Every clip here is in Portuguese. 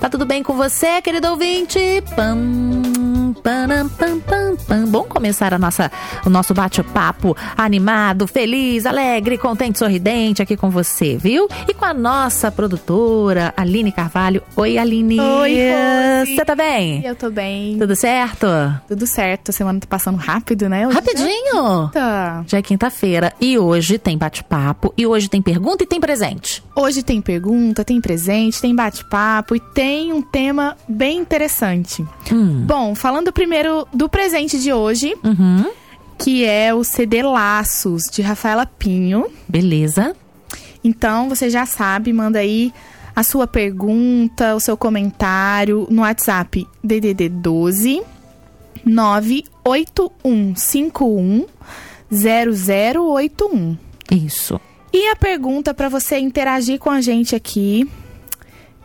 Tá tudo bem com você, querido ouvinte? Pam, pam, pam, pam, pam. Bom começar a nossa, o nosso bate-papo animado, feliz, alegre, contente, sorridente aqui com você, viu? E com a nossa produtora, Aline Carvalho. Oi, Aline. Oi, Rose. Você tá bem? Eu tô bem. Tudo certo? Tudo certo. A semana tá passando rápido, né? Hoje Rapidinho. Já... Já é quinta-feira e hoje tem bate-papo e hoje tem pergunta e tem presente. Hoje tem pergunta, tem presente, tem bate-papo e tem um tema bem interessante. Hum. Bom, falando primeiro do presente de hoje, Uhum. que é o CD Laços de Rafaela Pinho. Beleza. Então, você já sabe, manda aí a sua pergunta, o seu comentário no WhatsApp DDD 12 98151 0081. Isso. E a pergunta para você interagir com a gente aqui.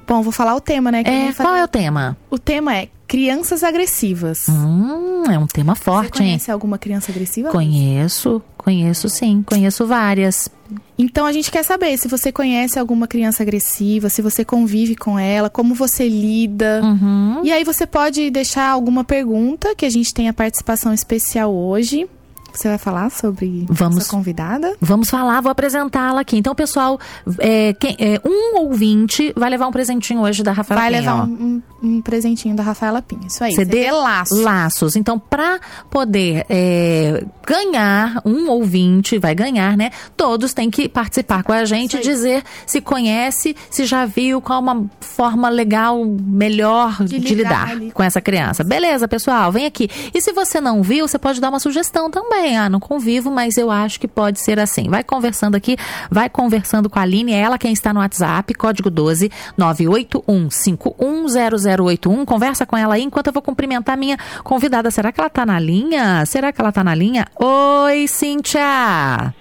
Bom, vou falar o tema, né? que É, qual é o tema? O tema é crianças agressivas. Hum, é um tema Você forte, hein? conhece alguma criança agressiva? Conheço, conheço sim, conheço várias. Então a gente quer saber se você conhece alguma criança agressiva, se você convive com ela, como você lida. Uhum. E aí você pode deixar alguma pergunta, que a gente tem a participação especial hoje. Você vai falar sobre Vamos. convidada? Vamos falar, vou apresentá-la aqui. Então, pessoal, é, quem- é, um ouvinte vai levar um presentinho hoje da Rafaela vai Pinho, levar ó. um, um- um presentinho da Rafaela Pinho. Isso aí. CD laço. Laços. Então, para poder é, ganhar, um ouvinte vai ganhar, né? Todos têm que participar com a gente, dizer se conhece, se já viu, qual uma forma legal, melhor de, De lidar lidar com essa criança. Beleza, pessoal? Vem aqui. E se você não viu, você pode dar uma sugestão também. Ah, não convivo, mas eu acho que pode ser assim. Vai conversando aqui, vai conversando com a Aline, é ela quem está no WhatsApp, código 12 981510081. Conversa com ela aí enquanto eu vou cumprimentar a minha convidada. Será que ela tá na linha? Será que ela tá na linha? Oi, Cíntia!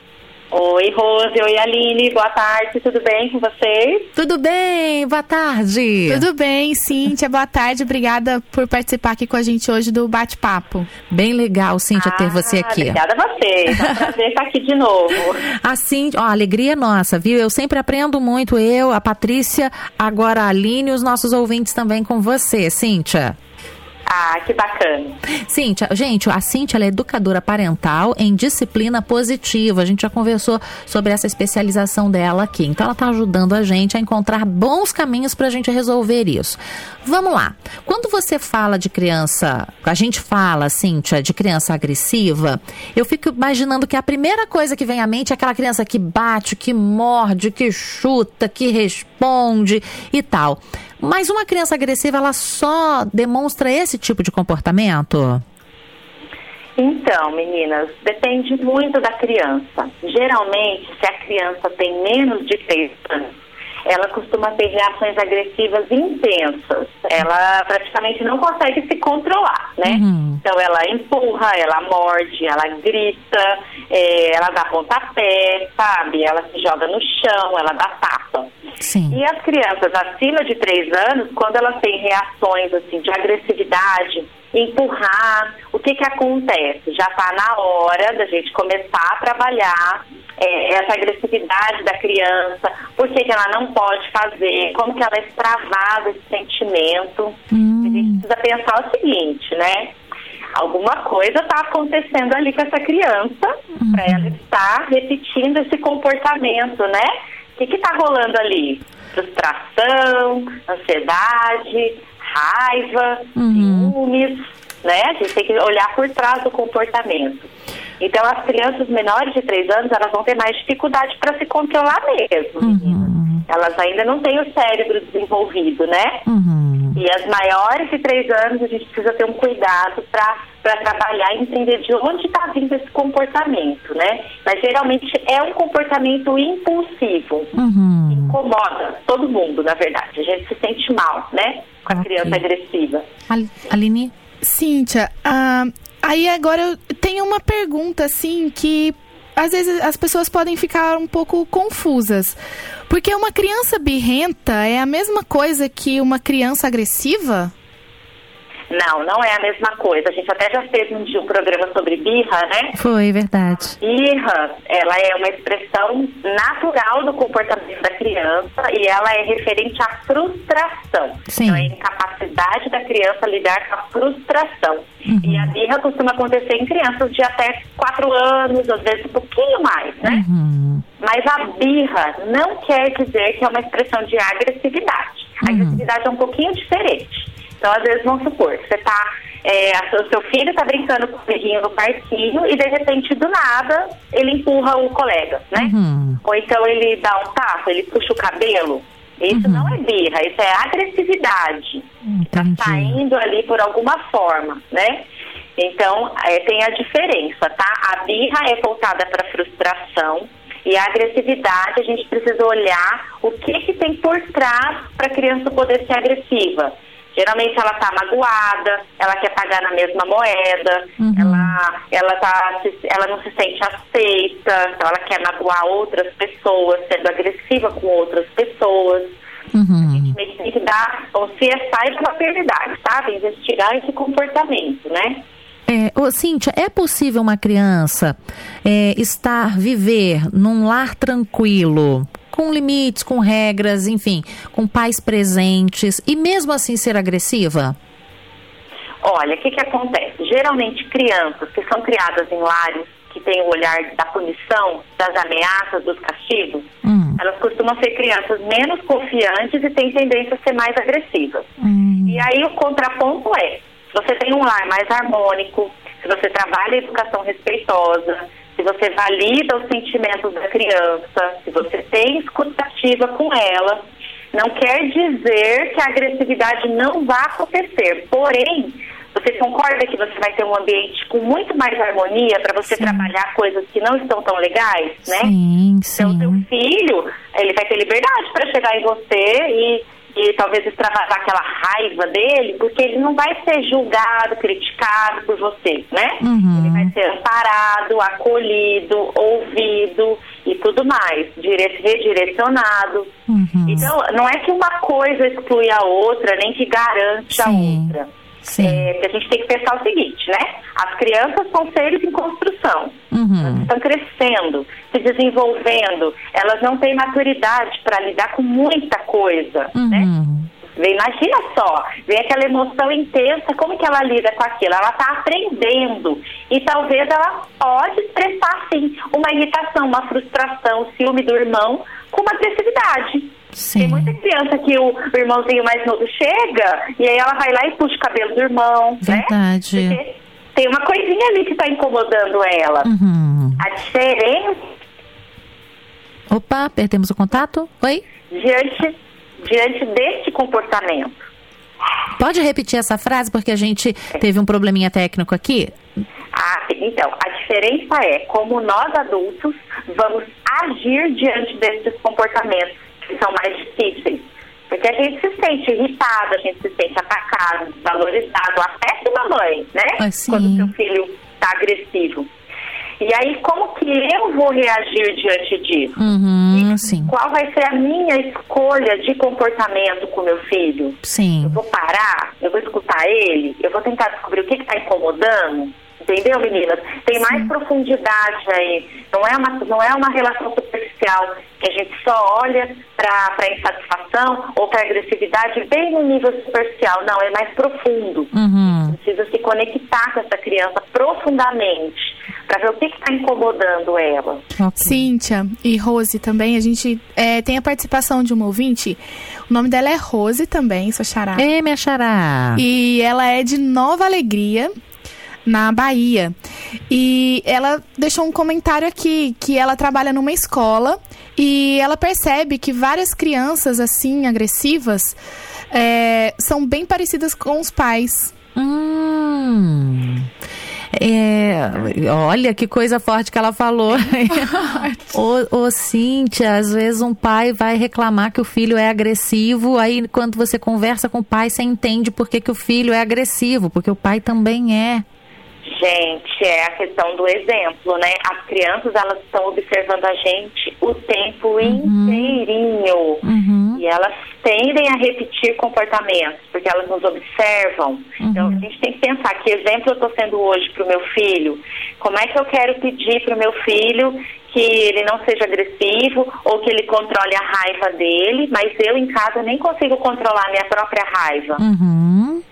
Oi, Rose. Oi, Aline. Boa tarde. Tudo bem com vocês? Tudo bem? Boa tarde! Tudo bem, Cíntia? Boa tarde. Obrigada por participar aqui com a gente hoje do bate-papo. Bem legal, Cíntia, ter você Ah, aqui. Obrigada a vocês. É um prazer estar aqui de novo. Assim, ó, a alegria é nossa, viu? Eu sempre aprendo muito, eu, a Patrícia, agora a Aline e os nossos ouvintes também com você, Cíntia. Ah, que bacana. Cíntia, gente, a Cíntia é educadora parental em disciplina positiva. A gente já conversou sobre essa especialização dela aqui. Então, ela está ajudando a gente a encontrar bons caminhos para a gente resolver isso. Vamos lá. Quando você fala de criança, a gente fala, Cíntia, de criança agressiva, eu fico imaginando que a primeira coisa que vem à mente é aquela criança que bate, que morde, que chuta, que responde e tal. Mas uma criança agressiva, ela só demonstra esse tipo de comportamento? Então, meninas, depende muito da criança. Geralmente, se a criança tem menos de 3 anos, ela costuma ter reações agressivas intensas. Ela praticamente não consegue se controlar, né? Uhum. Então, ela empurra, ela morde, ela grita, eh, ela dá pontapé, sabe? Ela se joga no chão, ela dá tapa. Sim. E as crianças acima de 3 anos, quando elas têm reações assim de agressividade, empurrar, o que que acontece? Já está na hora da gente começar a trabalhar é, essa agressividade da criança, por que, que ela não pode fazer, como que ela extravasa esse sentimento. A gente precisa pensar o seguinte, né? Alguma coisa está acontecendo ali com essa criança para ela estar repetindo esse comportamento, né? O que está rolando ali? Frustração, ansiedade, raiva, ciúmes, né? A gente tem que olhar por trás do comportamento. Então, as crianças menores de 3 anos, elas vão ter mais dificuldade para se controlar mesmo, meninas. Elas ainda não têm o cérebro desenvolvido, né? Uhum. E as maiores de 3 anos, a gente precisa ter um cuidado para trabalhar e entender de onde está vindo esse comportamento, né? Mas geralmente é um comportamento impulsivo. Uhum. Incomoda todo mundo, na verdade. A gente se sente mal, né? Com a Ok. criança agressiva. Al- Aline? Cíntia, ah, aí agora eu tenho uma pergunta, assim, que às vezes as pessoas podem ficar um pouco confusas. Porque uma criança birrenta é a mesma coisa que uma criança agressiva? Não, não é a mesma coisa. A gente até já fez um dia um programa sobre birra, né? Foi, verdade. Birra, ela é uma expressão natural do comportamento da criança e ela é referente à frustração. Sim. Então, é a incapacidade da criança lidar com a frustração. Uhum. E a birra costuma acontecer em crianças de até 4 anos, às vezes um pouquinho mais, né? Uhum. Mas a birra não quer dizer que é uma expressão de agressividade. A Uhum. agressividade é um pouquinho diferente. Então, às vezes, vamos supor, você tá. É, o seu filho está brincando com o amiguinho no parquinho e de repente, do nada, ele empurra o colega, né? Uhum. Ou então ele dá um tapa, ele puxa o cabelo. Isso Uhum. não é birra, isso é agressividade Entendi. saindo ali por alguma forma, né? Então, é, tem a diferença, tá? A birra é voltada para frustração e a agressividade, a gente precisa olhar o que, que tem por trás para a criança poder ser agressiva. Geralmente ela está magoada, ela quer pagar na mesma moeda, Uhum. ela, ela, tá, ela não se sente aceita, então ela quer magoar outras pessoas, sendo agressiva com outras pessoas Uhum. meio que tem que dar um CSI da maternidade, sabe? Investigar esse comportamento, né? É, ô, Cíntia, é possível uma criança é, estar, viver num lar tranquilo, com limites, com regras, enfim, com pais presentes e mesmo assim ser agressiva? Olha, o que, que acontece? Geralmente crianças que são criadas em lares que têm o olhar da punição, das ameaças, dos castigos, Hum, elas costumam ser crianças menos confiantes e têm tendência a ser mais agressivas. hum, E aí o contraponto é, se você tem um lar mais harmônico, se você trabalha a educação respeitosa, se você valida os sentimentos da criança, se você tem escutativa com ela, não quer dizer que a agressividade não vá acontecer. Porém, você concorda que você vai ter um ambiente com muito mais harmonia para você Sim. trabalhar coisas que não estão tão legais, né? sim, Então, seu sim. filho, ele vai ter liberdade para chegar em você e, e talvez extravasar aquela raiva dele, porque ele não vai ser julgado, criticado por você, né? Uhum. Ele vai ser amparado, acolhido, ouvido e tudo mais, dire- redirecionado. Uhum. Então, não é que uma coisa exclui a outra, nem que garante a Sim. outra. Sim. É, que a gente tem que pensar o seguinte, né? As crianças são seres em construção Uhum. estão crescendo, se desenvolvendo, elas não têm maturidade para lidar com muita coisa, né? Uhum. Imagina só, vem aquela emoção intensa, como que ela lida com aquilo? Ela está aprendendo e talvez ela pode expressar, sim, uma irritação, uma frustração, o ciúme do irmão com uma agressividade. Tem Sim. muita criança que o irmãozinho mais novo chega e aí ela vai lá e puxa o cabelo do irmão, né? Verdade. Porque tem uma coisinha ali que está incomodando ela. Uhum. A diferença Opa, perdemos o contato? Oi? diante, diante deste comportamento. Pode repetir essa frase porque a gente teve um probleminha técnico aqui? Ah, então, a diferença é como nós adultos vamos agir diante desses comportamentos que são mais difíceis. Porque a gente se sente irritado, a gente se sente atacado, valorizado, a péssima mãe, né? Ah, sim. Quando seu filho está agressivo. E aí, como que eu vou reagir diante disso? Uhum, sim. Qual vai ser a minha escolha de comportamento com meu filho? Eu Sim. vou parar, eu vou escutar ele, eu vou tentar descobrir o que está incomodando. Entendeu, meninas? Tem mais profundidade aí. Não é, uma, não é uma relação superficial que a gente só olha para a insatisfação ou para a agressividade bem no nível superficial. Não, é mais profundo. Uhum. Precisa se conectar com essa criança profundamente para ver o que está incomodando ela. Ok. Cíntia e Rose também, a gente é, tem a participação de uma ouvinte. O nome dela é Rose também, sua xará. Ei, minha xará. E ela é de Nova Alegria, na Bahia. E ela deixou um comentário aqui que ela trabalha numa escola e ela percebe que várias crianças assim agressivas é, são bem parecidas com os pais. Hum. É, olha que coisa forte que ela falou. ô, ô, Cíntia, às vezes um pai vai reclamar que o filho é agressivo, aí quando você conversa com o pai, você entende por que, que o filho é agressivo, porque o pai também é. Gente, é a questão do exemplo, né? As crianças, elas estão observando a gente o tempo uhum. inteirinho. Uhum. E elas tendem a repetir comportamentos, porque elas nos observam. Uhum. Então, a gente tem que pensar que exemplo eu estou sendo hoje para o meu filho. Como é que eu quero pedir para o meu filho que ele não seja agressivo ou que ele controle a raiva dele, mas eu em casa nem consigo controlar a minha própria raiva. Uhum.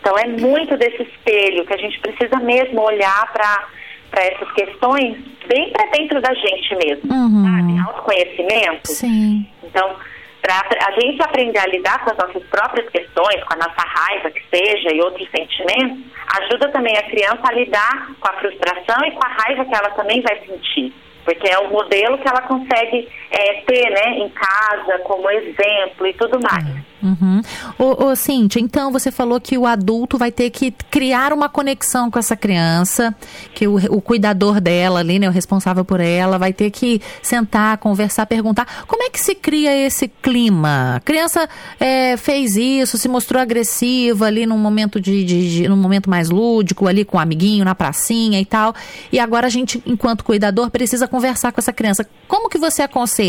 Então é muito desse espelho que a gente precisa mesmo olhar para para essas questões bem para dentro da gente mesmo, uhum. sabe? Autoconhecimento. Sim. Então, para a gente aprender a lidar com as nossas próprias questões, com a nossa raiva que seja e outros sentimentos, ajuda também a criança a lidar com a frustração e com a raiva que ela também vai sentir porque é o modelo que ela consegue é, ter, né, em casa, como exemplo e tudo mais. Uhum. Ô, ô, Cíntia, então você falou que o adulto vai ter que criar uma conexão com essa criança, que o, o cuidador dela ali, né, o responsável por ela, vai ter que sentar, conversar, perguntar como é que se cria esse clima. A criança é, fez isso, se mostrou agressiva ali num momento de, de, de num momento mais lúdico, ali com o um amiguinho na pracinha e tal, e agora a gente, enquanto cuidador, precisa conversar com essa criança. Como que você aconselha?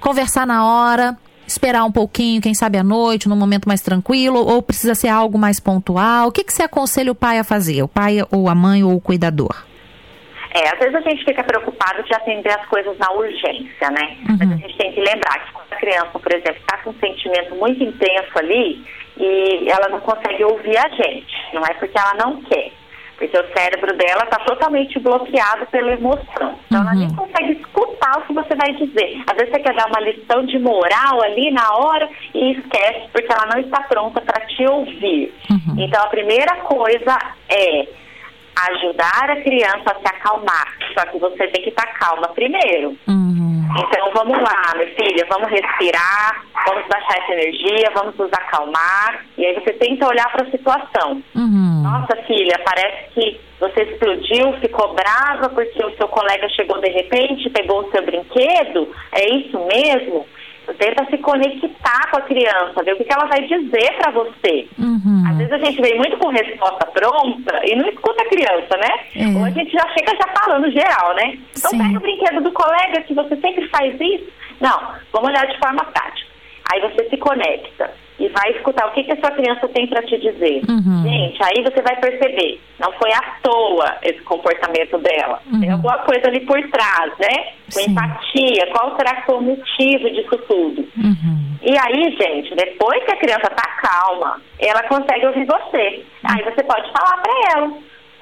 Conversar na hora, esperar um pouquinho, quem sabe à noite, num momento mais tranquilo, ou precisa ser algo mais pontual? O que, que você aconselha o pai a fazer? O pai ou a mãe ou o cuidador? É, às vezes a gente fica preocupado de atender as coisas na urgência, né? Uhum. Mas a gente tem que lembrar que quando a criança, por exemplo, está com um sentimento muito intenso ali e ela não consegue ouvir a gente, não é porque ela não quer. Porque o cérebro dela está totalmente bloqueado pela emoção. Então uhum. ela nem consegue o que você vai dizer. Às vezes você quer dar uma lição de moral ali na hora e esquece porque ela não está pronta para te ouvir. Uhum. Então a primeira coisa é ajudar a criança a se acalmar. Só que você tem que estar tá calma primeiro. Uhum. Então vamos lá, minha filha, vamos respirar, vamos baixar essa energia, vamos nos acalmar. E aí você tenta olhar para a situação. Uhum. Nossa, filha, parece que você explodiu, ficou brava porque o seu colega chegou de repente, pegou o seu brinquedo. É isso mesmo? tenta se conectar com a criança, ver o que, que ela vai dizer para você. Uhum. Às vezes a gente vem muito com resposta pronta e não escuta a criança, né? É. Ou a gente já chega já falando geral, né? Então Sim. pega o brinquedo do colega que você sempre faz isso. Não, vamos olhar de forma prática. Aí você se conecta e vai escutar o que, que a sua criança tem para te dizer. Uhum. Gente, aí você vai perceber, não foi à toa esse comportamento dela. Uhum. Tem alguma coisa ali por trás, né? Com empatia, qual será que foi o motivo disso tudo? Uhum. E aí, gente, depois que a criança tá calma, ela consegue ouvir você. Aí você pode falar para ela.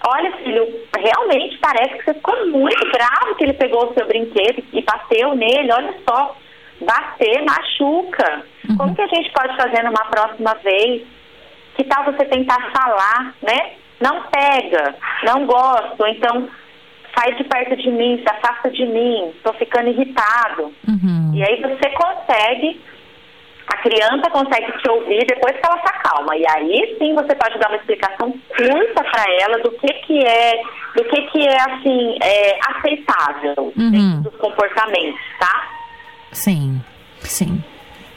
Olha, filho, realmente parece que você ficou muito bravo que ele pegou o seu brinquedo e bateu nele. Olha só, bater machuca. Uhum. Como que a gente pode fazer numa próxima vez? Que tal você tentar falar, né? Não pega, não gosto, então sai de perto de mim, se afasta de mim, estou ficando irritado. Uhum. E aí você consegue, a criança consegue te ouvir depois que ela se acalma. E aí sim você pode dar uma explicação curta para ela do que que é, do que que é assim, é, aceitável uhum. dos comportamentos, tá? Sim, sim.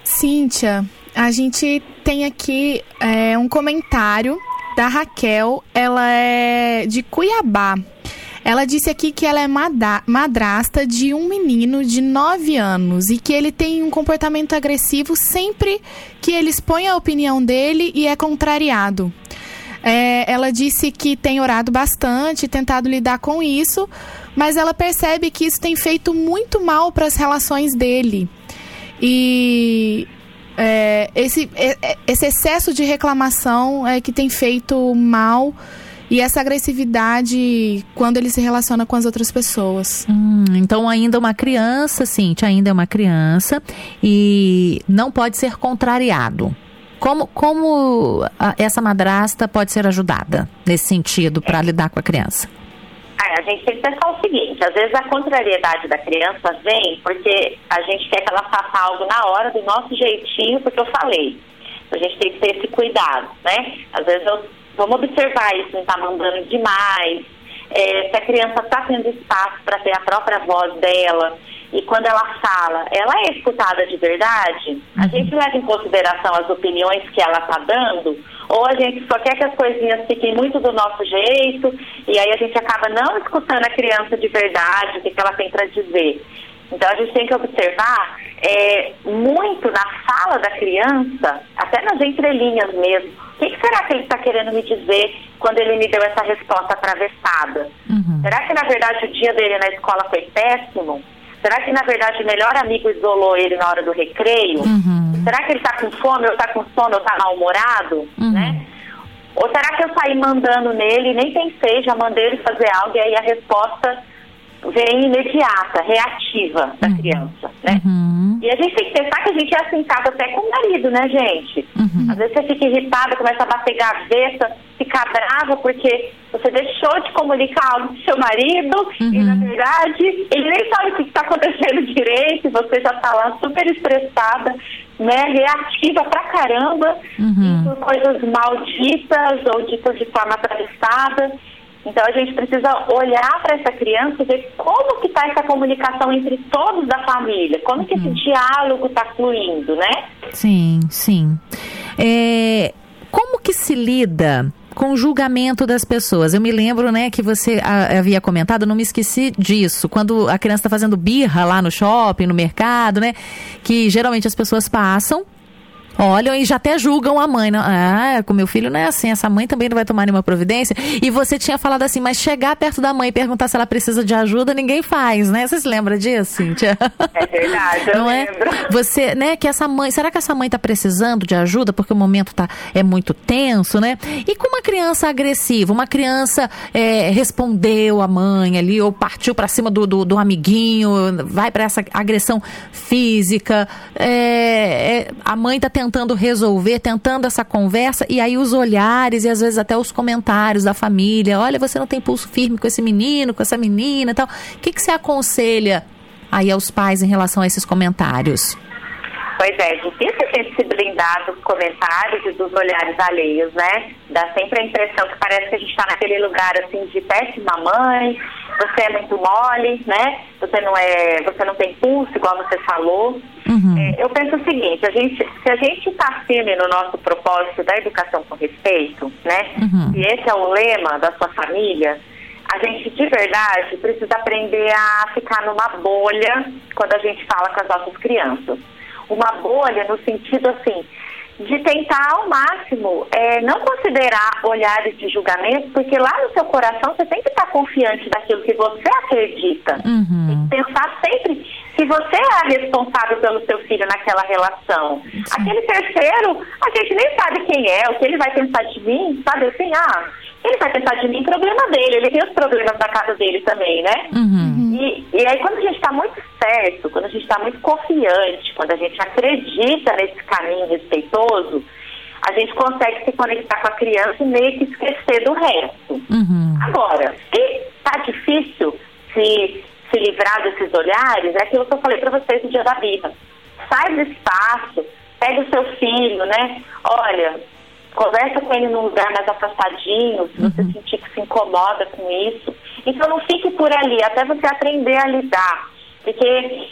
Cíntia, a gente tem aqui é, um comentário da Raquel, ela é de Cuiabá. Ela disse aqui que ela é madrasta de um menino de 9 anos e que ele tem um comportamento agressivo sempre que ele expõe a opinião dele e é contrariado. É, ela disse que tem orado bastante, tentado lidar com isso, mas ela percebe que isso tem feito muito mal para as relações dele. E é, esse, é, é, esse excesso de reclamação é que tem feito mal e essa agressividade quando ele se relaciona com as outras pessoas. Hum, então ainda uma criança, sim, ainda é uma criança e não pode ser contrariado. Como, como essa madrasta pode ser ajudada nesse sentido para lidar com a criança? A gente tem que pensar o seguinte, às vezes a contrariedade da criança vem porque a gente quer que ela faça algo na hora, do nosso jeitinho, porque eu falei. A gente tem que ter esse cuidado, né? Às vezes eu, vamos observar isso, não está mandando demais, é, se a criança está tendo espaço para ter a própria voz dela. e quando ela fala, ela é escutada de verdade? A gente leva em consideração as opiniões que ela está dando? Ou a gente só quer que as coisinhas fiquem muito do nosso jeito e aí a gente acaba não escutando a criança de verdade, o que, que ela tem para dizer? Então a gente tem que observar é, muito na fala da criança, até nas entrelinhas mesmo. O que, que será que ele está querendo me dizer quando ele me deu essa resposta atravessada? Uhum. Será que na verdade o dia dele na escola foi péssimo? Será que na verdade o melhor amigo isolou ele na hora do recreio? Uhum. Será que ele está com fome, ou está com sono, ou está mal-humorado? Uhum. Né? Ou será que eu saí mandando nele e nem pensei, já mandei ele fazer algo e aí a resposta vem imediata, reativa da uhum. criança, né? Uhum. E a gente tem que pensar que a gente é assim casa até com o marido, né, gente? Uhum. Às vezes você fica irritada, começa a bater gaveta, fica brava porque você deixou de comunicar algo pro seu marido e, na uhum. verdade, ele nem sabe o que está acontecendo direito, você já está lá super estressada, né, reativa pra caramba, uhum. por coisas malditas ou ditas de forma atravessada. Então a gente precisa olhar para essa criança e ver como que está essa comunicação entre todos da família, como que esse uhum. diálogo está fluindo, né? Sim, sim. É, como que se lida com julgamento das pessoas. Eu me lembro, né, que você havia comentado, não me esqueci disso, quando a criança está fazendo birra lá no shopping, no mercado, né, que geralmente as pessoas passam Olham e já até julgam a mãe. Não, ah, com meu filho não é assim, essa mãe também não vai tomar nenhuma providência. E você tinha falado assim, mas chegar perto da mãe e perguntar se ela precisa de ajuda, ninguém faz, né? Você se lembra disso, Cíntia? É verdade, não é? lembro. Você, né, que essa mãe, será que essa mãe tá precisando de ajuda porque o momento tá, é muito tenso, né? E com uma criança agressiva, uma criança é, respondeu a mãe ali, ou partiu para cima do, do, do, amiguinho, vai para essa agressão física, é, é, a mãe tá tentando tentando resolver, tentando essa conversa, e aí os olhares e às vezes até os comentários da família: olha, você não tem pulso firme com esse menino, com essa menina tal. O que, que você aconselha aí aos pais em relação a esses comentários? Pois é, difícil sempre se blindar dos comentários e dos olhares alheios, né? Dá sempre a impressão que parece que a gente está naquele lugar assim de péssima mãe, você é muito mole, né? Você não é, você não tem pulso, igual você falou. Uhum. É, eu penso o seguinte, a gente, se a gente está firme no nosso propósito da educação com respeito, né? Uhum. E esse é o lema da sua família, a gente de verdade precisa aprender a ficar numa bolha quando a gente fala com as nossas crianças. Uma bolha no sentido assim, de tentar ao máximo é, não considerar olhares de julgamento, porque lá no seu coração você tem que estar confiante daquilo que você acredita. Uhum. pensar sempre se você é a responsável pelo seu filho naquela relação. Sim. Aquele terceiro, a gente nem sabe quem é, o que ele vai pensar de mim, sabe assim, ah, ele vai pensar de mim, problema dele, ele tem os problemas da casa dele também, né? Uhum. E, e aí quando a gente está muito certo, quando a gente está muito confiante, quando a gente acredita nesse caminho respeitoso, a gente consegue se conectar com a criança e meio que esquecer do resto. Uhum. Agora, se está difícil se, se livrar desses olhares, é aquilo que eu falei para vocês no dia da birra. Sai do espaço, pega o seu filho, né? Olha, conversa com ele num lugar mais afastadinho, se você uhum. sentir que se incomoda com isso. Então não fique por ali, até você aprender a lidar. Porque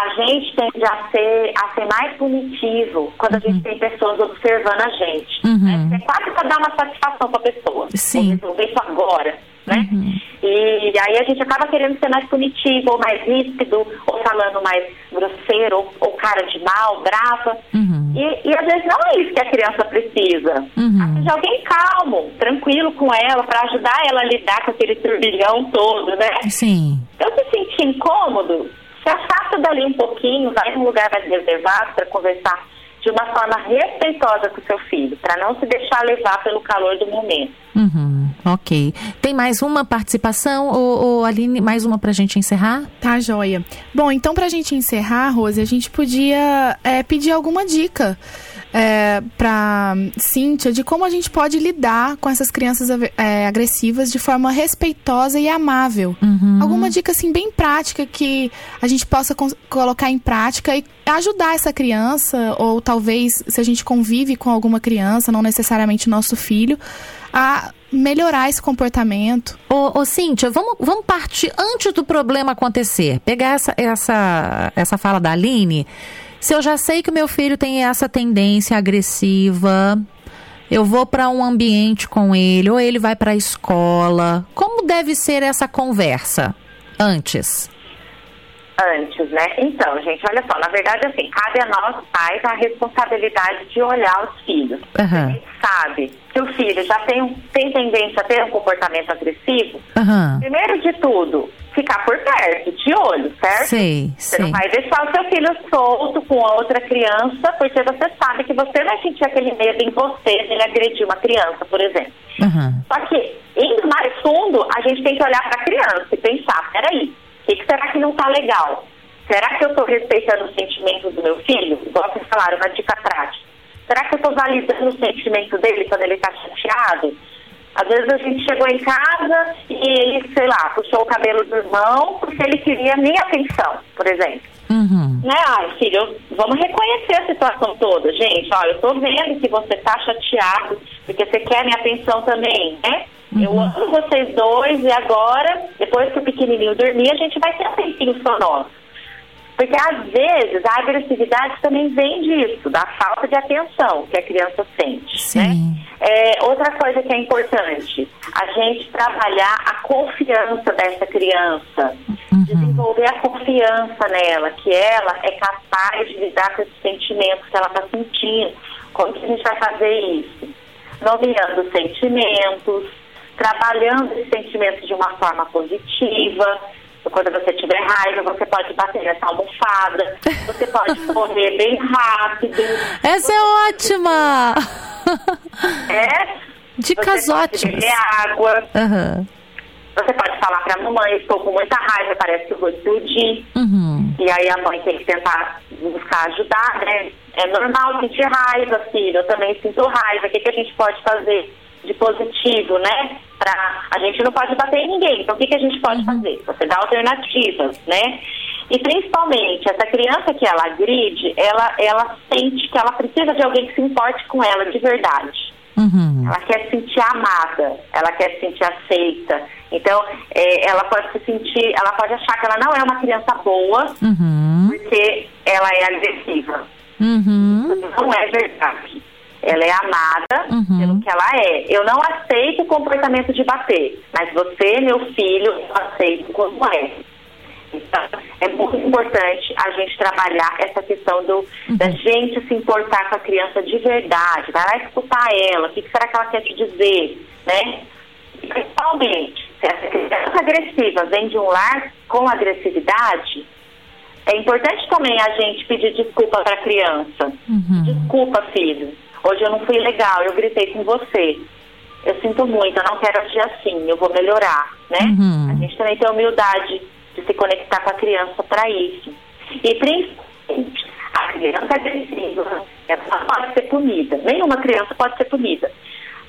a gente tende a ser, a ser mais punitivo quando a gente uhum. tem pessoas observando a gente. Uhum. Né? É quase para dar uma satisfação para a pessoa. Sim. Resolver isso agora. Né? Uhum. E aí a gente acaba querendo ser mais punitivo, ou mais ríspido, ou falando mais grosseiro, ou, ou cara de mal, brava. Uhum. E, e, às vezes não é isso que a criança precisa. Uhum. De alguém calmo, tranquilo com ela, para ajudar ela a lidar com aquele turbilhão todo, né? Sim. Então, se sentir incômodo, se afasta dali um pouquinho, vai num lugar mais reservado para conversar de uma forma respeitosa com o seu filho, para não se deixar levar pelo calor do momento. Uhum, ok. Tem mais uma participação, ou, ou Aline, mais uma para a gente encerrar? Tá, joia. Bom, então para a gente encerrar, Rose, a gente podia é, pedir alguma dica é, para Cíntia de como a gente pode lidar com essas crianças é, agressivas de forma respeitosa e amável. Uhum. Alguma dica assim bem prática que a gente possa colocar em prática e ajudar essa criança ou talvez se a gente convive com alguma criança, não necessariamente nosso filho, a melhorar esse comportamento. Ô, ô Cíntia, vamos, vamos partir antes do problema acontecer. Pegar essa, essa, essa fala da Aline. Se eu já sei que o meu filho tem essa tendência agressiva, eu vou para um ambiente com ele, ou ele vai para a escola. Como deve ser essa conversa antes? antes, né? Então, gente, olha só, na verdade, assim, cabe a nós pais a responsabilidade de olhar os filhos. Uhum. A gente sabe que o filho já tem, tem tendência a ter um comportamento agressivo. Uhum. Primeiro de tudo, ficar por perto, de olho, certo? Sim, você sim. não vai deixar o seu filho solto com outra criança, porque você sabe que você vai sentir aquele medo em você de ele agredir uma criança, por exemplo. Uhum. Só que, indo mais fundo, a gente tem que olhar para a criança e pensar, peraí, o que, será que não está legal? Será que eu estou respeitando os sentimentos do meu filho? Igual vocês falaram, uma dica prática. Será que eu estou validando o sentimento dele quando ele está chateado? Às vezes a gente chegou em casa e ele, sei lá, puxou o cabelo do irmão porque ele queria minha atenção, por exemplo. Uhum. Né? Ai, filho, vamos reconhecer a situação toda. Gente, olha, eu tô vendo que você tá chateado porque você quer minha atenção também, né? Uhum. Eu amo vocês dois e agora, depois que o pequenininho dormir, a gente vai ter um tempinho só nosso. Porque às vezes a agressividade também vem disso, da falta de atenção que a criança sente. Né? Sim. Né? É, outra coisa que é importante, a gente trabalhar a confiança dessa criança, uhum. desenvolver a confiança nela, que ela é capaz de lidar com esses sentimentos que ela está sentindo. Como que a gente vai fazer isso? Nomeando sentimentos, trabalhando esses sentimentos de uma forma positiva. Quando você tiver raiva, você pode bater nessa almofada, você pode correr bem rápido. Essa é ótima! É? Dicas você ótimas. Pode beber água. Uhum. Você pode falar pra mamãe, estou com muita raiva, parece que eu vou explodir. Uhum. E aí a mãe tem que tentar buscar ajudar, né? É normal sentir raiva, filho. Eu também sinto raiva. O que, que a gente pode fazer? de positivo, né? Pra, a gente não pode bater em ninguém. Então, o que, que a gente pode uhum. fazer? Você dá alternativas, né? E principalmente, essa criança que ela agride, ela, ela sente que ela precisa de alguém que se importe com ela de verdade. Uhum. Ela quer se sentir amada, ela quer se sentir aceita. Então, é, ela pode se sentir, ela pode achar que ela não é uma criança boa uhum. porque ela é agressiva. Uhum. Não é verdade. Ela é amada uhum. pelo que ela é. Eu não aceito o comportamento de bater, mas você, meu filho, eu aceito como é. Então, é muito importante a gente trabalhar essa questão do, uhum. da gente se importar com a criança de verdade. Vai lá escutar ela, o que será que ela quer te dizer, né? Principalmente, se essa criança agressiva vem de um lar com agressividade, é importante também a gente pedir desculpa para a criança. Uhum. Desculpa, filho. Hoje eu não fui legal, eu gritei com você. Eu sinto muito, eu não quero agir assim, eu vou melhorar, né? Uhum. A gente também tem a humildade de se conectar com a criança para isso. E principalmente, a criança agressiva, ela não pode ser punida. Nenhuma criança pode ser punida.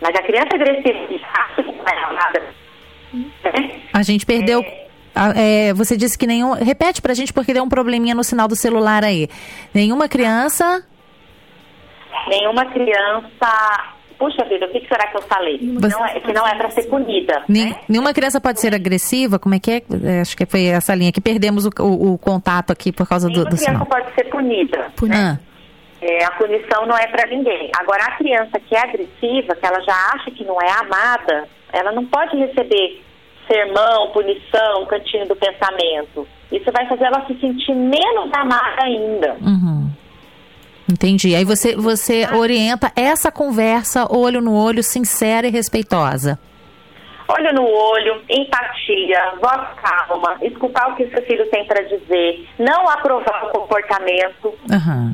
Mas a criança agressiva é nada. Né? A gente perdeu. É... É, você disse que nenhum. Repete pra gente porque deu um probleminha no sinal do celular aí. Nenhuma criança nenhuma criança puxa vida, o que será que eu falei? Você... Não é, que não é para ser punida. né? Nenhuma criança pode ser agressiva? Como é que é? é? Acho que foi essa linha que perdemos o, o, o contato aqui por causa nenhuma do, do sinal. criança pode ser punida. Pun... Né? Ah. É, a punição não é para ninguém. Agora, a criança que é agressiva, que ela já acha que não é amada, ela não pode receber sermão, punição, cantinho do pensamento. Isso vai fazer ela se sentir menos amada ainda. Uhum. Entendi. Aí você, você orienta essa conversa olho no olho, sincera e respeitosa. Olho no olho, empatia, voz calma, escutar o que seu filho tem para dizer, não aprovar o comportamento. Uhum.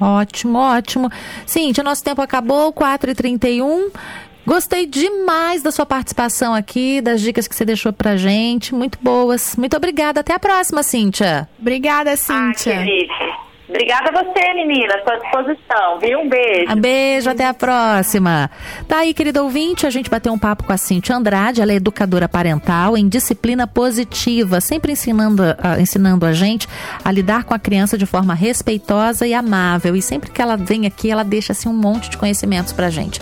Ótimo, ótimo. Cíntia, nosso tempo acabou, 4h31. Gostei demais da sua participação aqui, das dicas que você deixou pra gente. Muito boas. Muito obrigada. Até a próxima, Cíntia. Obrigada, Cíntia. Ah, Obrigada a você, menina, à sua disposição, viu? Um beijo. Um beijo, até a próxima. Tá aí, querido ouvinte, a gente bateu um papo com a Cintia Andrade, ela é educadora parental em disciplina positiva, sempre ensinando, uh, ensinando a gente a lidar com a criança de forma respeitosa e amável. E sempre que ela vem aqui, ela deixa assim um monte de conhecimentos pra gente.